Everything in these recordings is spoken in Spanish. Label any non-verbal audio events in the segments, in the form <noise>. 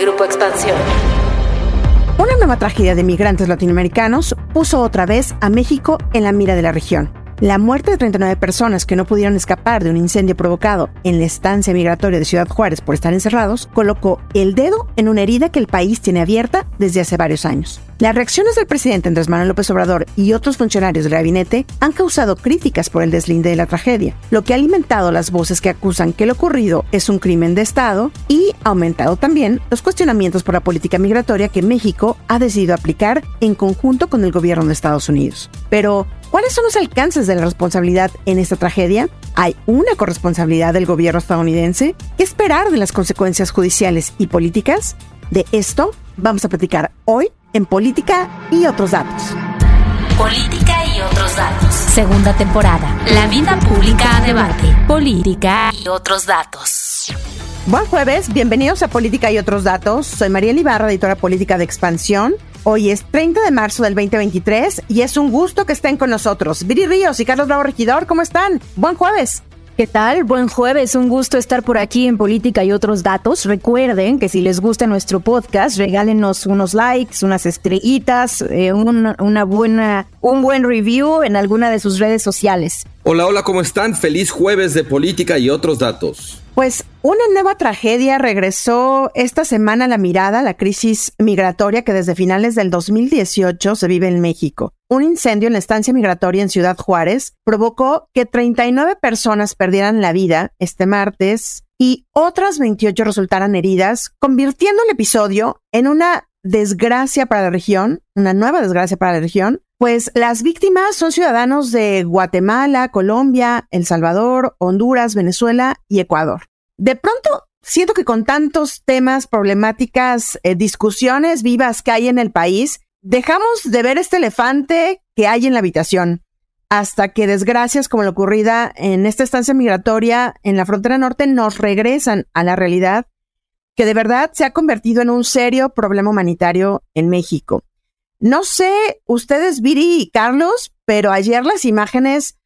Grupo Expansión. Una nueva tragedia de migrantes latinoamericanos puso otra vez a México en la mira de la región. La muerte de 39 personas que no pudieron escapar de un incendio provocado en la estancia migratoria de Ciudad Juárez por estar encerrados colocó el dedo en una herida que el país tiene abierta desde hace varios años. Las reacciones del presidente Andrés Manuel López Obrador y otros funcionarios del gabinete han causado críticas por el deslinde de la tragedia, lo que ha alimentado las voces que acusan que lo ocurrido es un crimen de Estado y aumentado también los cuestionamientos por la política migratoria que México ha decidido aplicar en conjunto con el gobierno de Estados Unidos. Pero, ¿Cuáles son los alcances de la responsabilidad en esta tragedia? ¿Hay una corresponsabilidad del gobierno estadounidense? ¿Qué esperar de las consecuencias judiciales y políticas? De esto vamos a platicar hoy en Política y otros datos. Política y otros datos. Segunda temporada. La vida pública a debate. Política y otros datos. Buen jueves, bienvenidos a Política y otros datos. Soy María Ibarra, editora política de Expansión. Hoy es 30 de marzo del 2023 y es un gusto que estén con nosotros. Viri Ríos y Carlos Bravo Regidor, ¿cómo están? Buen jueves. ¿Qué tal? Buen jueves, un gusto estar por aquí en Política y otros datos. Recuerden que si les gusta nuestro podcast, regálenos unos likes, unas estrellitas, eh, una buena, un buen review en alguna de sus redes sociales. Hola, hola, ¿cómo están? Feliz jueves de Política y otros datos. Pues una nueva tragedia regresó esta semana a la mirada, la crisis migratoria que desde finales del 2018 se vive en México. Un incendio en la estancia migratoria en Ciudad Juárez provocó que 39 personas perdieran la vida este martes y otras 28 resultaran heridas, convirtiendo el episodio en una desgracia para la región, una nueva desgracia para la región, pues las víctimas son ciudadanos de Guatemala, Colombia, El Salvador, Honduras, Venezuela y Ecuador. De pronto, siento que con tantos temas, problemáticas, eh, discusiones vivas que hay en el país, dejamos de ver este elefante que hay en la habitación hasta que desgracias como la ocurrida en esta estancia migratoria en la frontera norte nos regresan a la realidad que de verdad se ha convertido en un serio problema humanitario en México. No sé ustedes, Viri y Carlos, pero ayer las imágenes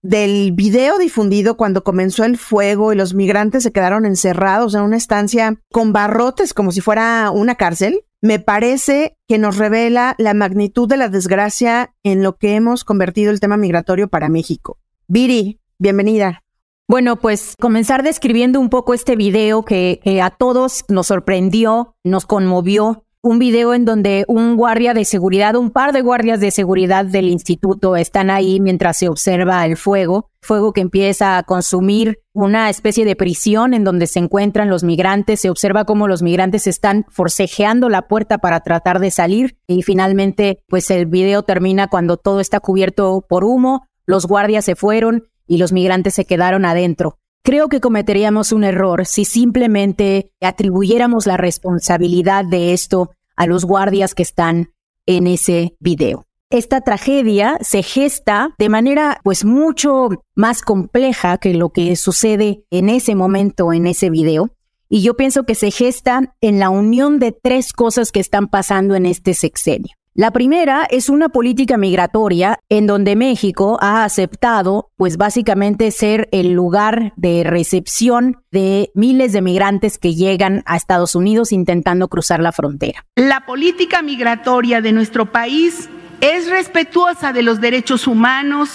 del video difundido cuando comenzó el fuego y los migrantes se quedaron encerrados en una estancia con barrotes como si fuera una cárcel, me parece que nos revela la magnitud de la desgracia en lo que hemos convertido el tema migratorio para México. Viri, bienvenida. Bueno, pues comenzar describiendo un poco este video que, a todos nos sorprendió, nos conmovió. Un video en donde un guardia de seguridad, un par de guardias de seguridad del instituto están ahí mientras se observa el fuego, fuego que empieza a consumir una especie de prisión en donde se encuentran los migrantes, se observa cómo los migrantes están forcejeando la puerta para tratar de salir y finalmente pues el video termina cuando todo está cubierto por humo, los guardias se fueron y los migrantes se quedaron adentro. Creo que cometeríamos un error si simplemente atribuyéramos la responsabilidad de esto a los guardias que están en ese video. Esta tragedia se gesta de manera pues mucho más compleja que lo que sucede en ese momento en ese video. Y yo pienso que se gesta en la unión de tres cosas que están pasando en este sexenio. La primera es una política migratoria en donde México ha aceptado, pues básicamente ser el lugar de recepción de miles de migrantes que llegan a Estados Unidos intentando cruzar la frontera. La política migratoria de nuestro país es respetuosa de los derechos humanos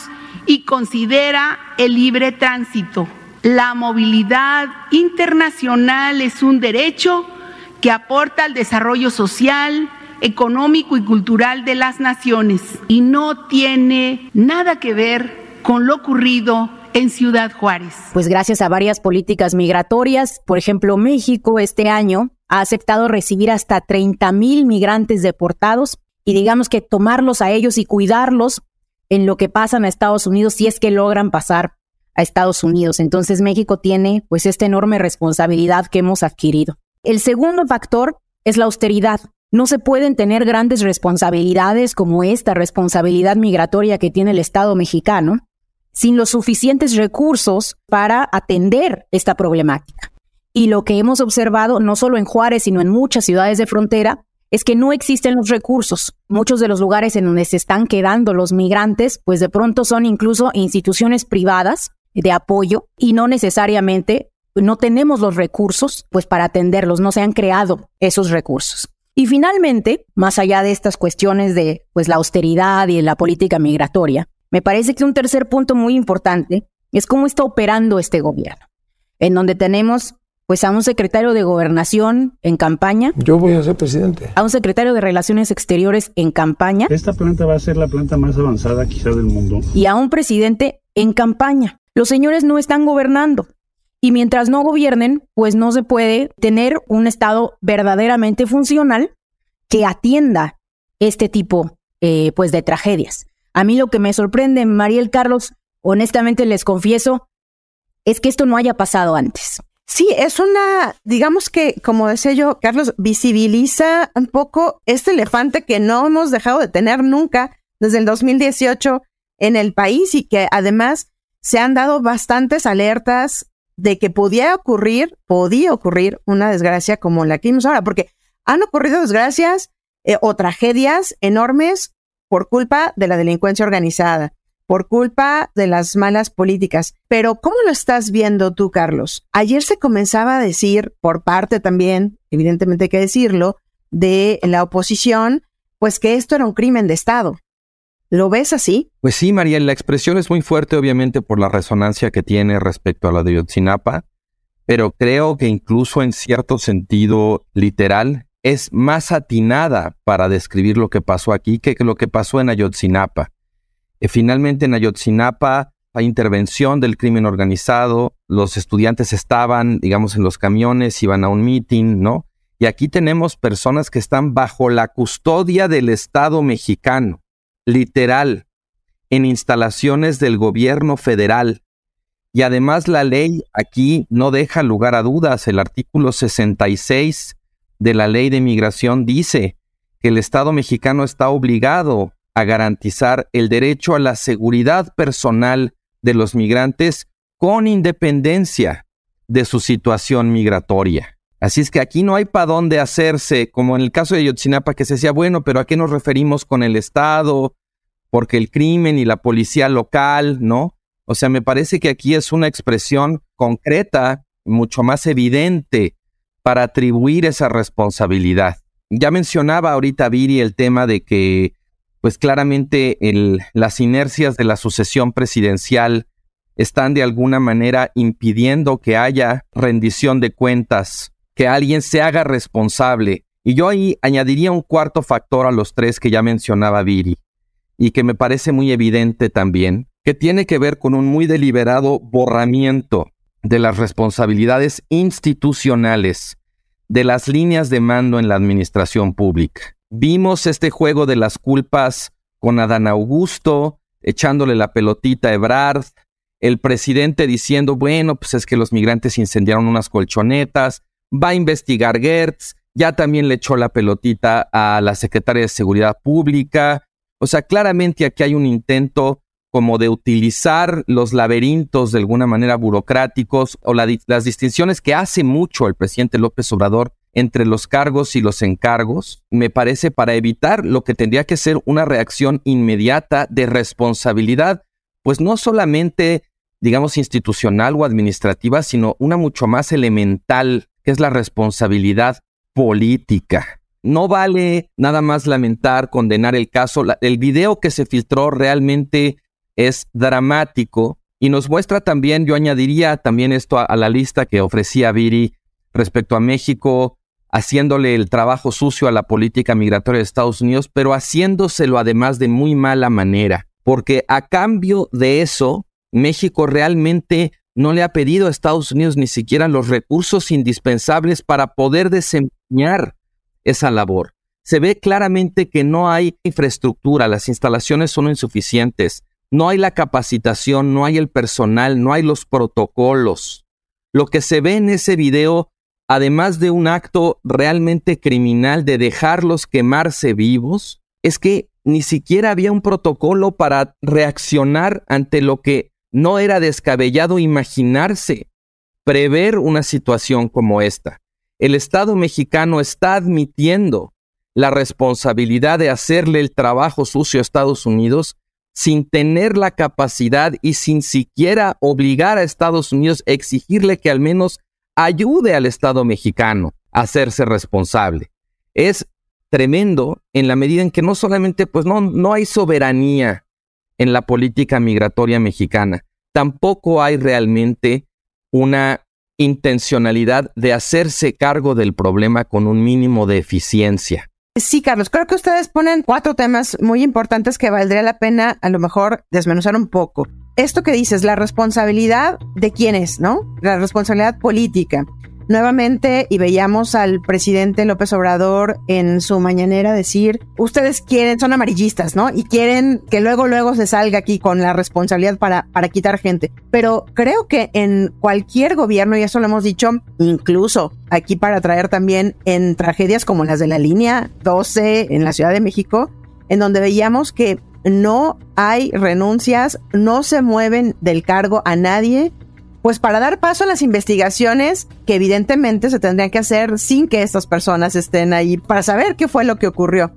y considera el libre tránsito. La movilidad internacional es un derecho que aporta al desarrollo social, económico y cultural de las naciones y no tiene nada que ver con lo ocurrido en Ciudad Juárez. Pues gracias a varias políticas migratorias, por ejemplo, México este año ha aceptado recibir hasta 30 mil migrantes deportados y digamos que tomarlos a ellos y cuidarlos en lo que pasan a Estados Unidos si es que logran pasar a Estados Unidos. Entonces México tiene pues esta enorme responsabilidad que hemos adquirido. El segundo factor es la austeridad. No se pueden tener grandes responsabilidades como esta responsabilidad migratoria que tiene el Estado mexicano sin los suficientes recursos para atender esta problemática. Y lo que hemos observado, no solo en Juárez, sino en muchas ciudades de frontera, es que no existen los recursos. Muchos de los lugares en donde se están quedando los migrantes, pues de pronto son incluso instituciones privadas de apoyo y no necesariamente no tenemos los recursos pues para atenderlos, no se han creado esos recursos. Y finalmente, más allá de estas cuestiones de pues la austeridad y la política migratoria, me parece que un tercer punto muy importante es cómo está operando este gobierno, en donde tenemos pues a un secretario de gobernación en campaña. Yo voy a ser presidente. A un secretario de relaciones exteriores en campaña. Esta planta va a ser la planta más avanzada quizá del mundo. Y a un presidente en campaña. Los señores no están gobernando. Y mientras no gobiernen, pues no se puede tener un Estado verdaderamente funcional que atienda este tipo eh, pues de tragedias. A mí lo que me sorprende, Mariel Carlos, honestamente les confieso, es que esto no haya pasado antes. Sí, es una, digamos que, como decía yo, Carlos, visibiliza un poco este elefante que no hemos dejado de tener nunca desde el 2018 en el país y que además se han dado bastantes alertas de que podía ocurrir, podía ocurrir una desgracia como la que vimos ahora, porque han ocurrido desgracias eh, o tragedias enormes por culpa de la delincuencia organizada por culpa de las malas políticas. Pero ¿cómo lo estás viendo tú, Carlos? Ayer se comenzaba a decir, por parte también, evidentemente hay que decirlo, de la oposición, pues que esto era un crimen de Estado. ¿Lo ves así? Pues sí, María, la expresión es muy fuerte, obviamente, por la resonancia que tiene respecto a la de Yotzinapa, pero creo que incluso en cierto sentido literal es más atinada para describir lo que pasó aquí que lo que pasó en Ayotzinapa. Eh, finalmente en Ayotzinapa hay intervención del crimen organizado, los estudiantes estaban, digamos, en los camiones, iban a un meeting, ¿no? Y aquí tenemos personas que están bajo la custodia del Estado mexicano, literal, en instalaciones del gobierno federal. Y además la ley aquí no deja lugar a dudas. El artículo 66 de la ley de migración dice que el Estado mexicano está obligado a garantizar el derecho a la seguridad personal de los migrantes con independencia de su situación migratoria. Así es que aquí no hay para dónde hacerse, como en el caso de Yotzinapa, que se decía, bueno, pero ¿a qué nos referimos con el Estado? Porque el crimen y la policía local, ¿no? O sea, me parece que aquí es una expresión concreta, mucho más evidente, para atribuir esa responsabilidad. Ya mencionaba ahorita Viri el tema de que pues claramente las inercias de la sucesión presidencial están de alguna manera impidiendo que haya rendición de cuentas, que alguien se haga responsable. Y yo ahí añadiría un cuarto factor a los tres que ya mencionaba Viri, y que me parece muy evidente también, que tiene que ver con un muy deliberado borramiento de las responsabilidades institucionales, de las líneas de mando en la administración pública. Vimos este juego de las culpas con Adán Augusto, echándole la pelotita a Ebrard, el presidente diciendo, bueno, pues es que los migrantes incendiaron unas colchonetas, va a investigar Gertz, ya también le echó la pelotita a la secretaria de Seguridad Pública. O sea, claramente aquí hay un intento como de utilizar los laberintos de alguna manera burocráticos o las distinciones que hace mucho el presidente López Obrador entre los cargos y los encargos, me parece para evitar lo que tendría que ser una reacción inmediata de responsabilidad, pues no solamente, digamos, institucional o administrativa, sino una mucho más elemental, que es la responsabilidad política. No vale nada más lamentar, condenar el caso. el video que se filtró realmente es dramático y nos muestra también, yo añadiría también esto a, a la lista que ofrecía Viri respecto a México, haciéndole el trabajo sucio a la política migratoria de Estados Unidos, pero haciéndoselo además de muy mala manera, porque a cambio de eso, México realmente no le ha pedido a Estados Unidos ni siquiera los recursos indispensables para poder desempeñar esa labor. Se ve claramente que no hay infraestructura, las instalaciones son insuficientes, no hay la capacitación, no hay el personal, no hay los protocolos. Lo que se ve en ese video además de un acto realmente criminal de dejarlos quemarse vivos, es que ni siquiera había un protocolo para reaccionar ante lo que no era descabellado imaginarse, prever una situación como esta. El Estado mexicano está admitiendo la responsabilidad de hacerle el trabajo sucio a Estados Unidos sin tener la capacidad y sin siquiera obligar a Estados Unidos a exigirle que al menos ayude al Estado mexicano a hacerse responsable. Es tremendo en la medida en que no solamente, pues no, no hay soberanía en la política migratoria mexicana, tampoco hay realmente una intencionalidad de hacerse cargo del problema con un mínimo de eficiencia. Sí, Carlos, creo que ustedes ponen cuatro temas muy importantes que valdría la pena a lo mejor desmenuzar un poco. Esto que dices, la responsabilidad de quién es, ¿no? La responsabilidad política nuevamente y veíamos al presidente López Obrador en su mañanera decir, ustedes quieren, son amarillistas, ¿no? Y quieren que luego, luego se salga aquí con la responsabilidad para, para quitar gente. Pero creo que en cualquier gobierno, y eso lo hemos dicho, incluso aquí para traer también en tragedias como las de la línea 12 en la Ciudad de México, en donde veíamos que no hay renuncias, no se mueven del cargo a nadie pues para dar paso a las investigaciones que evidentemente se tendrían que hacer sin que estas personas estén ahí para saber qué fue lo que ocurrió.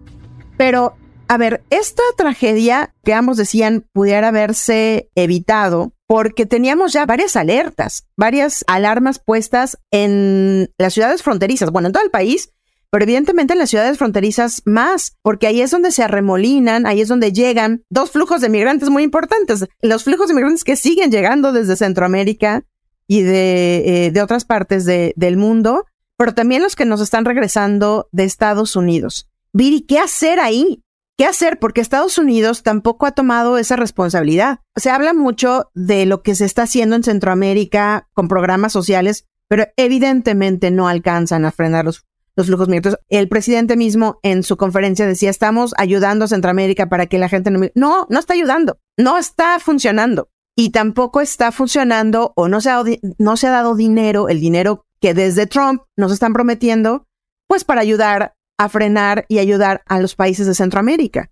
Pero, a ver, esta tragedia que ambos decían pudiera haberse evitado porque teníamos ya varias alertas, varias alarmas puestas en las ciudades fronterizas, bueno, en todo el país, pero evidentemente en las ciudades fronterizas más, porque ahí es donde se arremolinan, ahí es donde llegan dos flujos de migrantes muy importantes, los flujos de migrantes que siguen llegando desde Centroamérica y de, eh, otras partes del mundo, pero también los que nos están regresando de Estados Unidos. Viri, ¿qué hacer ahí? ¿Qué hacer? Porque Estados Unidos tampoco ha tomado esa responsabilidad. Se habla mucho de lo que se está haciendo en Centroamérica con programas sociales, pero evidentemente no alcanzan a frenar los los flujos migratorios. El presidente mismo en su conferencia decía, estamos ayudando a Centroamérica para que la gente no... No, no está ayudando, no está funcionando. Y tampoco está funcionando o no se, ha, no se ha dado dinero, el dinero que desde Trump nos están prometiendo, pues para ayudar a frenar y ayudar a los países de Centroamérica.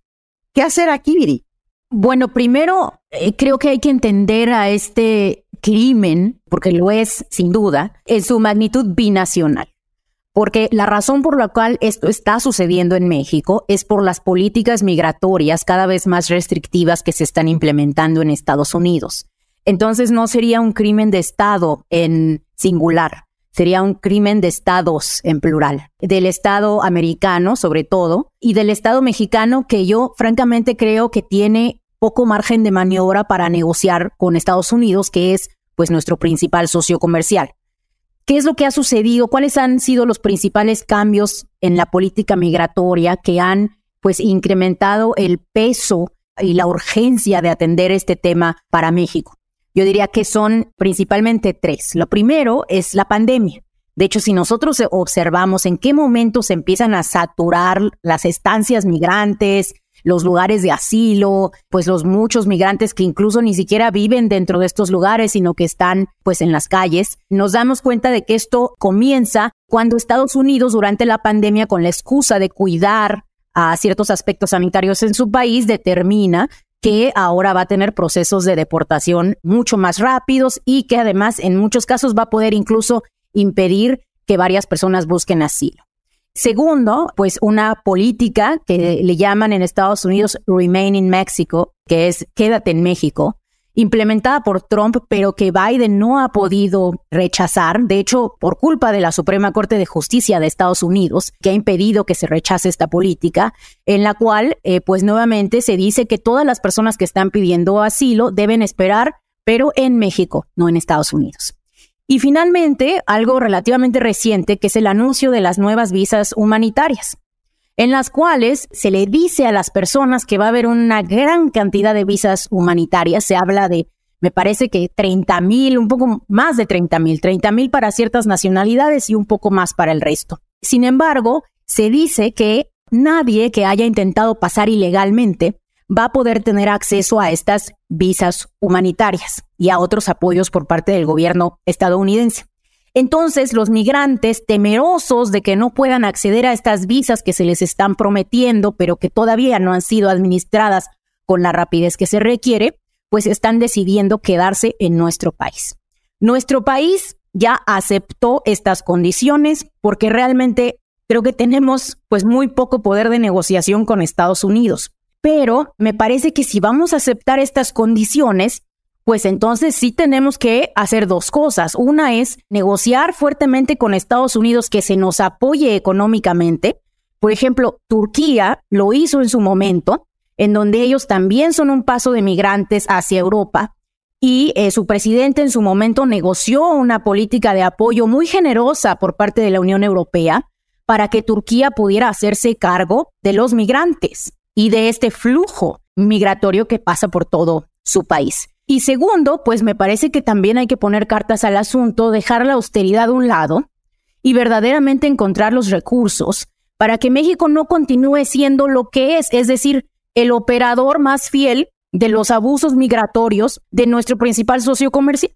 ¿Qué hacer aquí, Viri? Bueno, primero eh, creo que hay que entender a este crimen, porque lo es sin duda, en su magnitud binacional porque la razón por la cual esto está sucediendo en México es por las políticas migratorias cada vez más restrictivas que se están implementando en Estados Unidos. Entonces no sería un crimen de Estado en singular, sería un crimen de estados en plural, del Estado americano sobre todo, y del Estado mexicano que yo francamente creo que tiene poco margen de maniobra para negociar con Estados Unidos, que es pues nuestro principal socio comercial. ¿Qué es lo que ha sucedido? ¿Cuáles han sido los principales cambios en la política migratoria que han pues incrementado el peso y la urgencia de atender este tema para México? Yo diría que son principalmente tres. Lo primero es la pandemia. De hecho, si nosotros observamos en qué momento se empiezan a saturar las estancias migrantes, los lugares de asilo, pues los muchos migrantes que incluso ni siquiera viven dentro de estos lugares, sino que están pues en las calles. Nos damos cuenta de que esto comienza cuando Estados Unidos durante la pandemia con la excusa de cuidar a ciertos aspectos sanitarios en su país determina que ahora va a tener procesos de deportación mucho más rápidos y que además en muchos casos va a poder incluso impedir que varias personas busquen asilo. Segundo, pues una política que le llaman en Estados Unidos Remain in Mexico, que es quédate en México, implementada por Trump, pero que Biden no ha podido rechazar, de hecho, por culpa de la Suprema Corte de Justicia de Estados Unidos, que ha impedido que se rechace esta política, en la cual, eh, pues nuevamente se dice que todas las personas que están pidiendo asilo deben esperar, pero en México, no en Estados Unidos. Y finalmente, algo relativamente reciente, que es el anuncio de las nuevas visas humanitarias, en las cuales se le dice a las personas que va a haber una gran cantidad de visas humanitarias. Se habla de, me parece que 30 mil, un poco más de 30 mil, 30 mil para ciertas nacionalidades y un poco más para el resto. Sin embargo, se dice que nadie que haya intentado pasar ilegalmente va a poder tener acceso a estas visas humanitarias y a otros apoyos por parte del gobierno estadounidense. Entonces, los migrantes, temerosos de que no puedan acceder a estas visas que se les están prometiendo, pero que todavía no han sido administradas con la rapidez que se requiere, pues están decidiendo quedarse en nuestro país. Nuestro país ya aceptó estas condiciones porque realmente creo que tenemos pues muy poco poder de negociación con Estados Unidos. Pero me parece que si vamos a aceptar estas condiciones, pues entonces sí tenemos que hacer dos cosas. Una es negociar fuertemente con Estados Unidos que se nos apoye económicamente. Por ejemplo, Turquía lo hizo en su momento, en donde ellos también son un paso de migrantes hacia Europa. Y eh, su presidente en su momento negoció una política de apoyo muy generosa por parte de la Unión Europea para que Turquía pudiera hacerse cargo de los migrantes y de este flujo migratorio que pasa por todo su país. Y segundo, pues me parece que también hay que poner cartas al asunto, dejar la austeridad a un lado y verdaderamente encontrar los recursos para que México no continúe siendo lo que es, es decir, el operador más fiel de los abusos migratorios de nuestro principal socio comercial.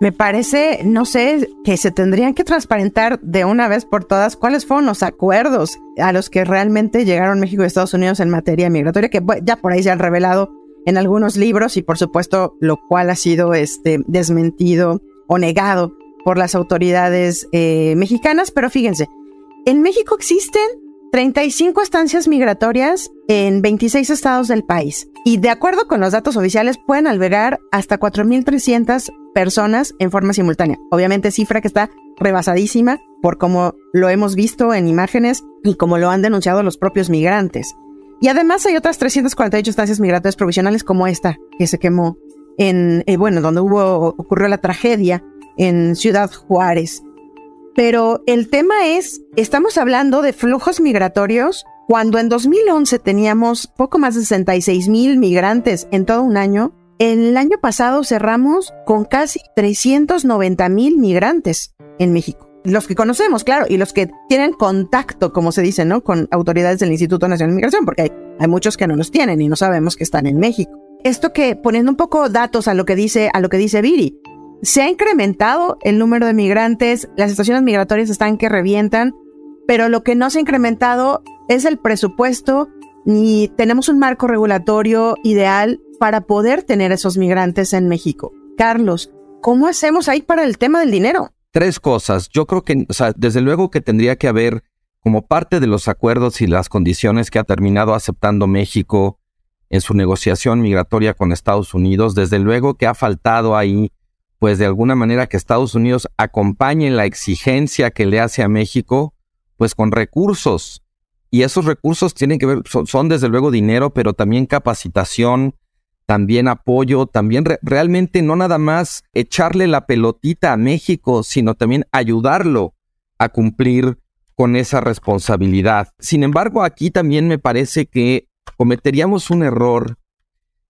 Me parece, no sé, que se tendrían que transparentar de una vez por todas cuáles fueron los acuerdos a los que realmente llegaron México y Estados Unidos en materia migratoria, que ya por ahí se han revelado en algunos libros y por supuesto lo cual ha sido este, desmentido o negado por las autoridades eh, mexicanas. Pero fíjense, en México existen 35 estancias migratorias en 26 estados del país y de acuerdo con los datos oficiales pueden albergar hasta 4.300 personas en forma simultánea. Obviamente cifra que está rebasadísima por como lo hemos visto en imágenes y como lo han denunciado los propios migrantes. Y además hay otras 348 estancias migratorias provisionales como esta, que se quemó en, eh, bueno, donde hubo, ocurrió la tragedia en Ciudad Juárez. Pero el tema es, estamos hablando de flujos migratorios cuando en 2011 teníamos poco más de 66 mil migrantes en todo un año. El año pasado cerramos con casi 390 mil migrantes en México los que conocemos, claro, y los que tienen contacto, como se dice, ¿no? Con autoridades del Instituto Nacional de Migración, porque hay, muchos que no los tienen y no sabemos que están en México. Esto que, poniendo un poco datos a lo que dice, a lo que dice Viri, se ha incrementado el número de migrantes, las estaciones migratorias están que revientan, pero lo que no se ha incrementado es el presupuesto ni tenemos un marco regulatorio ideal para poder tener esos migrantes en México. Carlos, ¿cómo hacemos ahí para el tema del dinero? Tres cosas. Yo creo que, o sea, desde luego que tendría que haber, como parte de los acuerdos y las condiciones que ha terminado aceptando México en su negociación migratoria con Estados Unidos, desde luego que ha faltado ahí, pues de alguna manera que Estados Unidos acompañe la exigencia que le hace a México, pues con recursos. Y esos recursos tienen que ver, son, desde luego dinero, pero también capacitación, también apoyo, también realmente no nada más echarle la pelotita a México, sino también ayudarlo a cumplir con esa responsabilidad. Sin embargo, aquí también me parece que cometeríamos un error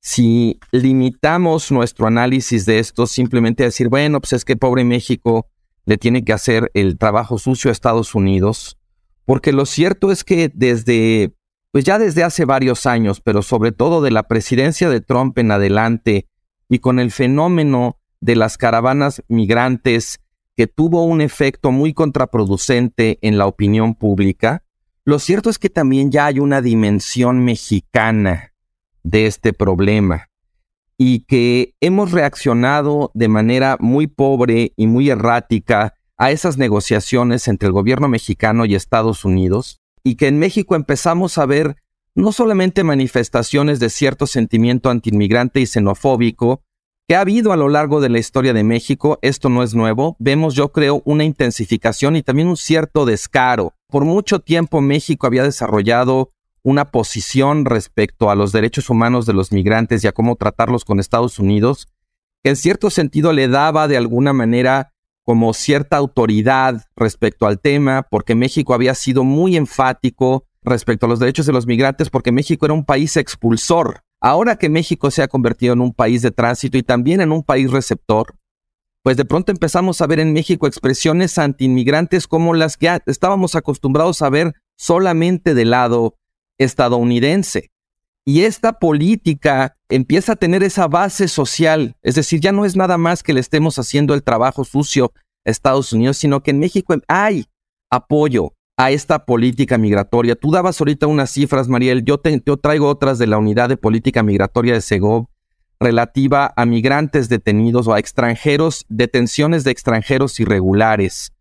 si limitamos nuestro análisis de esto simplemente a decir, bueno, pues es que pobre México le tiene que hacer el trabajo sucio a Estados Unidos, porque lo cierto es que desde pues ya desde hace varios años, pero sobre todo de la presidencia de Trump en adelante y con el fenómeno de las caravanas migrantes que tuvo un efecto muy contraproducente en la opinión pública, lo cierto es que también ya hay una dimensión mexicana de este problema y que hemos reaccionado de manera muy pobre y muy errática a esas negociaciones entre el gobierno mexicano y Estados Unidos, y que en México empezamos a ver no solamente manifestaciones de cierto sentimiento antiinmigrante y xenofóbico que ha habido a lo largo de la historia de México, esto no es nuevo, vemos yo creo una intensificación y también un cierto descaro. Por mucho tiempo México había desarrollado una posición respecto a los derechos humanos de los migrantes y a cómo tratarlos con Estados Unidos, que en cierto sentido le daba de alguna manera como cierta autoridad respecto al tema, porque México había sido muy enfático respecto a los derechos de los migrantes, porque México era un país expulsor. Ahora que México se ha convertido en un país de tránsito y también en un país receptor, pues de pronto empezamos a ver en México expresiones antiinmigrantes como las que estábamos acostumbrados a ver solamente del lado estadounidense. Y esta política empieza a tener esa base social, es decir, ya no es nada más que le estemos haciendo el trabajo sucio a Estados Unidos, sino que en México hay apoyo a esta política migratoria. Tú dabas ahorita unas cifras, Mariel, yo, te, yo traigo otras de la unidad de política migratoria de Segov relativa a migrantes detenidos o a extranjeros, detenciones de extranjeros irregulares,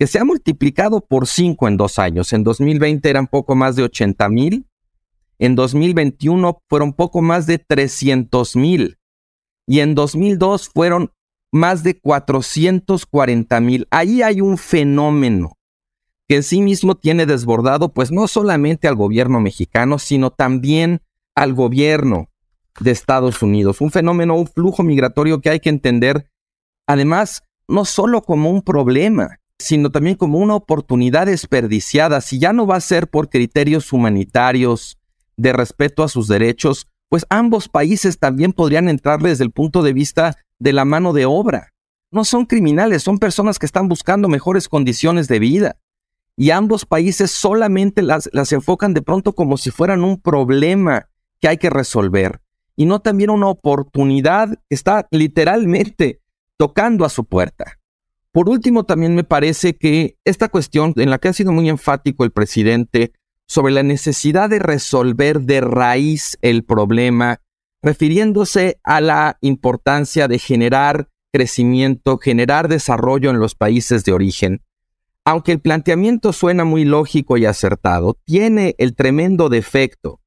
que se ha multiplicado por cinco en dos años. En 2020 eran poco más de 80 mil en 2021 fueron poco más de 300 mil. y en 2002 fueron más de 440 mil. Ahí hay un fenómeno que en sí mismo tiene desbordado, pues no solamente al gobierno mexicano, sino también al gobierno de Estados Unidos. Un fenómeno, un flujo migratorio que hay que entender, además, no solo como un problema, sino también como una oportunidad desperdiciada. Si ya no va a ser por criterios humanitarios, de respeto a sus derechos, pues ambos países también podrían entrar desde el punto de vista de la mano de obra. No son criminales, son personas que están buscando mejores condiciones de vida. Y ambos países solamente las, las enfocan de pronto como si fueran un problema que hay que resolver y no también una oportunidad que está literalmente tocando a su puerta. Por último, también me parece que esta cuestión en la que ha sido muy enfático el presidente sobre la necesidad de resolver de raíz el problema, refiriéndose a la importancia de generar crecimiento, generar desarrollo en los países de origen. Aunque el planteamiento suena muy lógico y acertado, tiene el tremendo defecto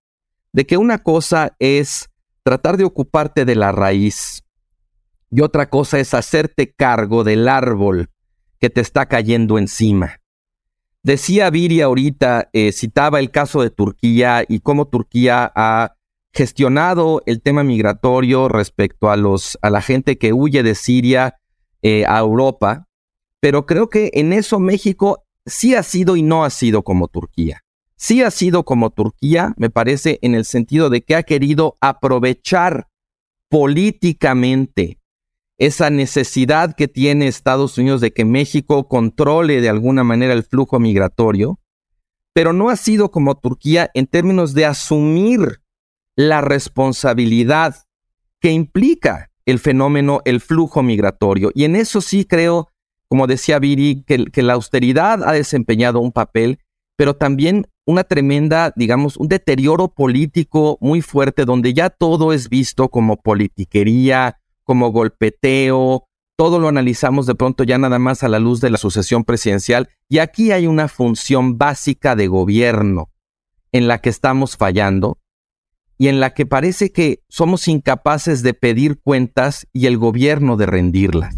de que una cosa es tratar de ocuparte de la raíz y otra cosa es hacerte cargo del árbol que te está cayendo encima. Decía Viri ahorita, eh, citaba el caso de Turquía y cómo Turquía ha gestionado el tema migratorio respecto a, los, a la gente que huye de Siria eh, a Europa, pero creo que en eso México sí ha sido y no ha sido como Turquía. Sí ha sido como Turquía, me parece, en el sentido de que ha querido aprovechar políticamente esa necesidad que tiene Estados Unidos de que México controle de alguna manera el flujo migratorio, pero no ha sido como Turquía en términos de asumir la responsabilidad que implica el fenómeno, el flujo migratorio. Y en eso sí creo, como decía Viri, que, que la austeridad ha desempeñado un papel, pero también una tremenda, digamos, un deterioro político muy fuerte donde ya todo es visto como politiquería, como golpeteo, todo lo analizamos de pronto ya nada más a la luz de la sucesión presidencial y aquí hay una función básica de gobierno en la que estamos fallando y en la que parece que somos incapaces de pedir cuentas y el gobierno de rendirlas.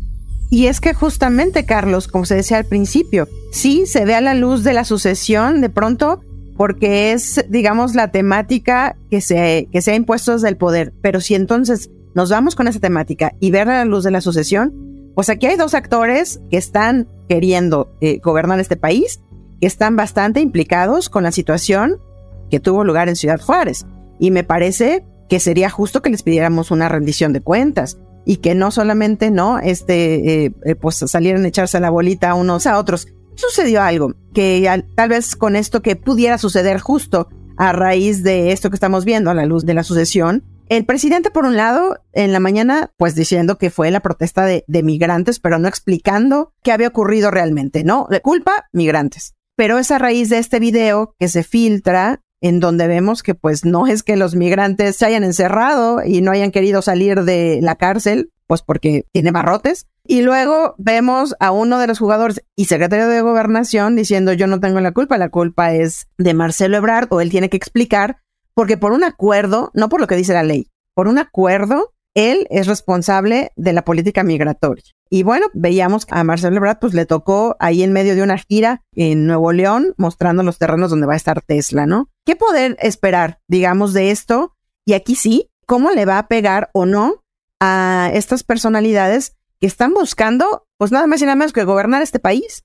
Y es que justamente, Carlos, como se decía al principio, sí se ve a la luz de la sucesión de pronto porque es, digamos, la temática que se, que se ha impuesto desde el poder. Pero si entonces nos vamos con esa temática y ver a la luz de la sucesión, pues aquí hay dos actores que están queriendo eh, gobernar este país, que están bastante implicados con la situación que tuvo lugar en Ciudad Juárez. Y me parece que sería justo que les pidiéramos una rendición de cuentas y que no solamente no este eh, eh, pues salieran a echarse la bolita unos a otros. Sucedió algo que tal vez con esto que pudiera suceder justo a raíz de esto que estamos viendo a la luz de la sucesión, el presidente, por un lado, en la mañana, pues diciendo que fue la protesta de, migrantes, pero no explicando qué había ocurrido realmente, ¿no? De culpa, migrantes. Pero es a raíz de este video que se filtra en donde vemos que pues no es que los migrantes se hayan encerrado y no hayan querido salir de la cárcel, pues porque tiene barrotes. Y luego vemos a uno de los jugadores y secretario de gobernación diciendo yo no tengo la culpa, la culpa es de Marcelo Ebrard o él tiene que explicar porque por un acuerdo, no por lo que dice la ley, por un acuerdo, él es responsable de la política migratoria. Y bueno, veíamos a Marcelo Ebrard, pues le tocó ahí en medio de una gira en Nuevo León, mostrando los terrenos donde va a estar Tesla, ¿no? ¿Qué poder esperar, digamos, de esto? Y aquí sí, ¿cómo le va a pegar o no a estas personalidades que están buscando, pues nada más y nada menos que gobernar este país?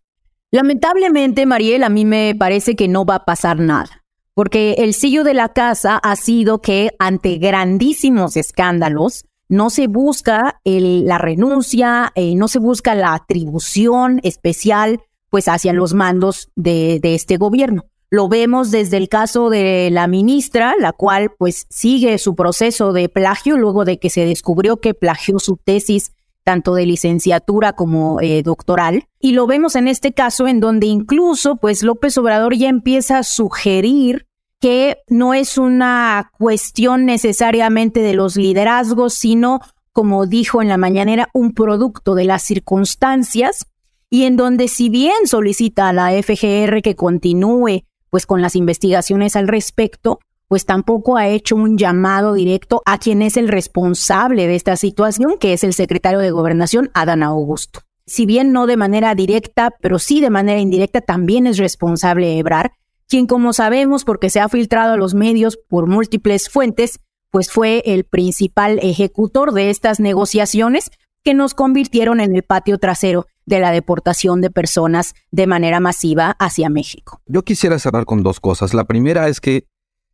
Lamentablemente, Mariel, a mí me parece que no va a pasar nada porque el sello de la casa ha sido que ante grandísimos escándalos no se busca la renuncia, eh, no se busca la atribución especial pues hacia los mandos de, de este gobierno. Lo vemos desde el caso de la ministra, la cual pues sigue su proceso de plagio luego de que se descubrió que plagió su tesis tanto de licenciatura como eh, doctoral. Y lo vemos en este caso en donde incluso pues López Obrador ya empieza a sugerir que no es una cuestión necesariamente de los liderazgos, sino, como dijo en la mañanera, un producto de las circunstancias y en donde si bien solicita a la FGR que continúe pues con las investigaciones al respecto, pues tampoco ha hecho un llamado directo a quien es el responsable de esta situación, que es el secretario de Gobernación, Adán Augusto. Si bien no de manera directa, pero sí de manera indirecta, también es responsable Ebrar, quien como sabemos, porque se ha filtrado a los medios por múltiples fuentes, pues fue el principal ejecutor de estas negociaciones que nos convirtieron en el patio trasero de la deportación de personas de manera masiva hacia México. Yo quisiera cerrar con dos cosas. La primera es que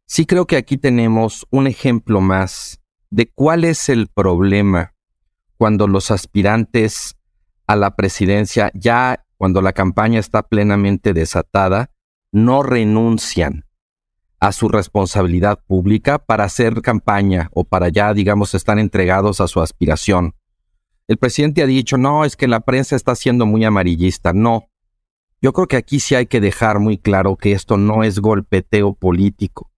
sí creo que aquí tenemos un ejemplo más de cuál es el problema cuando los aspirantes a la presidencia, ya cuando la campaña está plenamente desatada, no renuncian a su responsabilidad pública para hacer campaña o para ya, digamos, estar entregados a su aspiración. El presidente ha dicho, no, es que la prensa está siendo muy amarillista. No. Yo creo que aquí sí hay que dejar muy claro que esto no es golpeteo político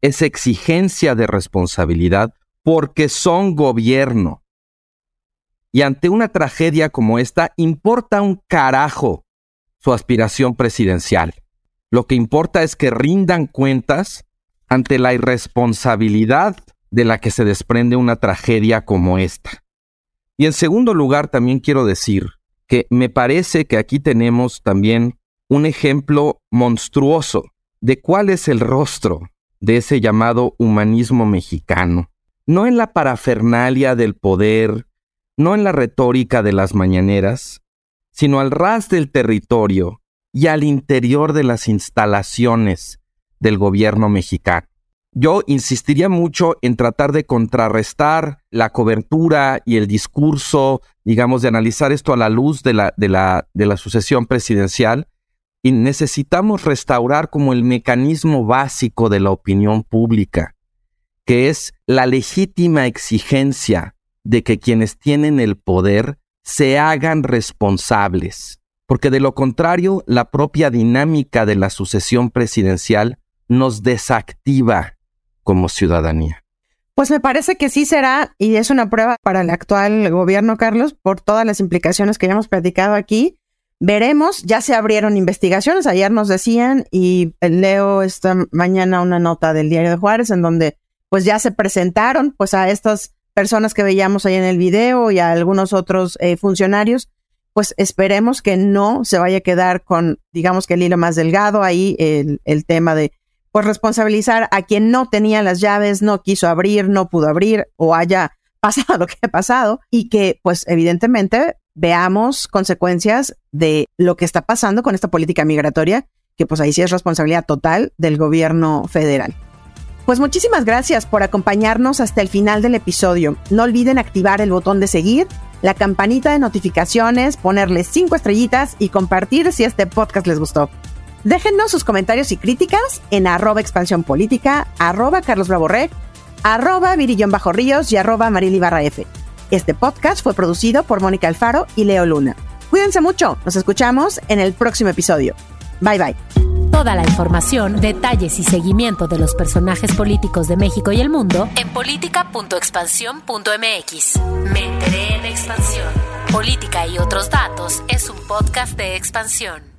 es exigencia de responsabilidad porque son gobierno. Y ante una tragedia como esta, importa un carajo su aspiración presidencial. Lo que importa es que rindan cuentas ante la irresponsabilidad de la que se desprende una tragedia como esta. Y en segundo lugar, también quiero decir que me parece que aquí tenemos también un ejemplo monstruoso de cuál es el rostro de ese llamado humanismo mexicano, no en la parafernalia del poder, no en la retórica de las mañaneras, sino al ras del territorio y al interior de las instalaciones del gobierno mexicano. Yo insistiría mucho en tratar de contrarrestar la cobertura y el discurso, digamos, de analizar esto a la luz de la, de la, sucesión presidencial, y necesitamos restaurar como el mecanismo básico de la opinión pública, que es la legítima exigencia de que quienes tienen el poder se hagan responsables, porque de lo contrario la propia dinámica de la sucesión presidencial nos desactiva como ciudadanía. Pues me parece que sí será, y es una prueba para el actual gobierno, Carlos, por todas las implicaciones que ya hemos platicado aquí, Veremos, ya se abrieron investigaciones, ayer nos decían y leo esta mañana una nota del diario de Juárez en donde pues ya se presentaron pues a estas personas que veíamos ahí en el video y a algunos otros eh, funcionarios, pues esperemos que no se vaya a quedar con, digamos que el hilo más delgado ahí, el, el tema de pues responsabilizar a quien no tenía las llaves, no quiso abrir, no pudo abrir o haya <laughs> pasado lo que ha pasado y que pues evidentemente veamos consecuencias de lo que está pasando con esta política migratoria, que pues ahí sí es responsabilidad total del gobierno federal. Pues muchísimas gracias por acompañarnos hasta el final del episodio. No olviden activar el botón de seguir, la campanita de notificaciones, ponerle cinco estrellitas y compartir si este podcast les gustó. Déjennos sus comentarios y críticas en arroba expansión política, arroba Carlos arroba Virillón y arroba Barra. Este podcast fue producido por Mónica Alfaro y Leo Luna. Cuídense mucho, nos escuchamos en el próximo episodio. Bye bye. Toda la información, detalles y seguimiento de los personajes políticos de México y el mundo en política.expansión.mx. Me enteré en expansión. Política y otros datos es un podcast de expansión.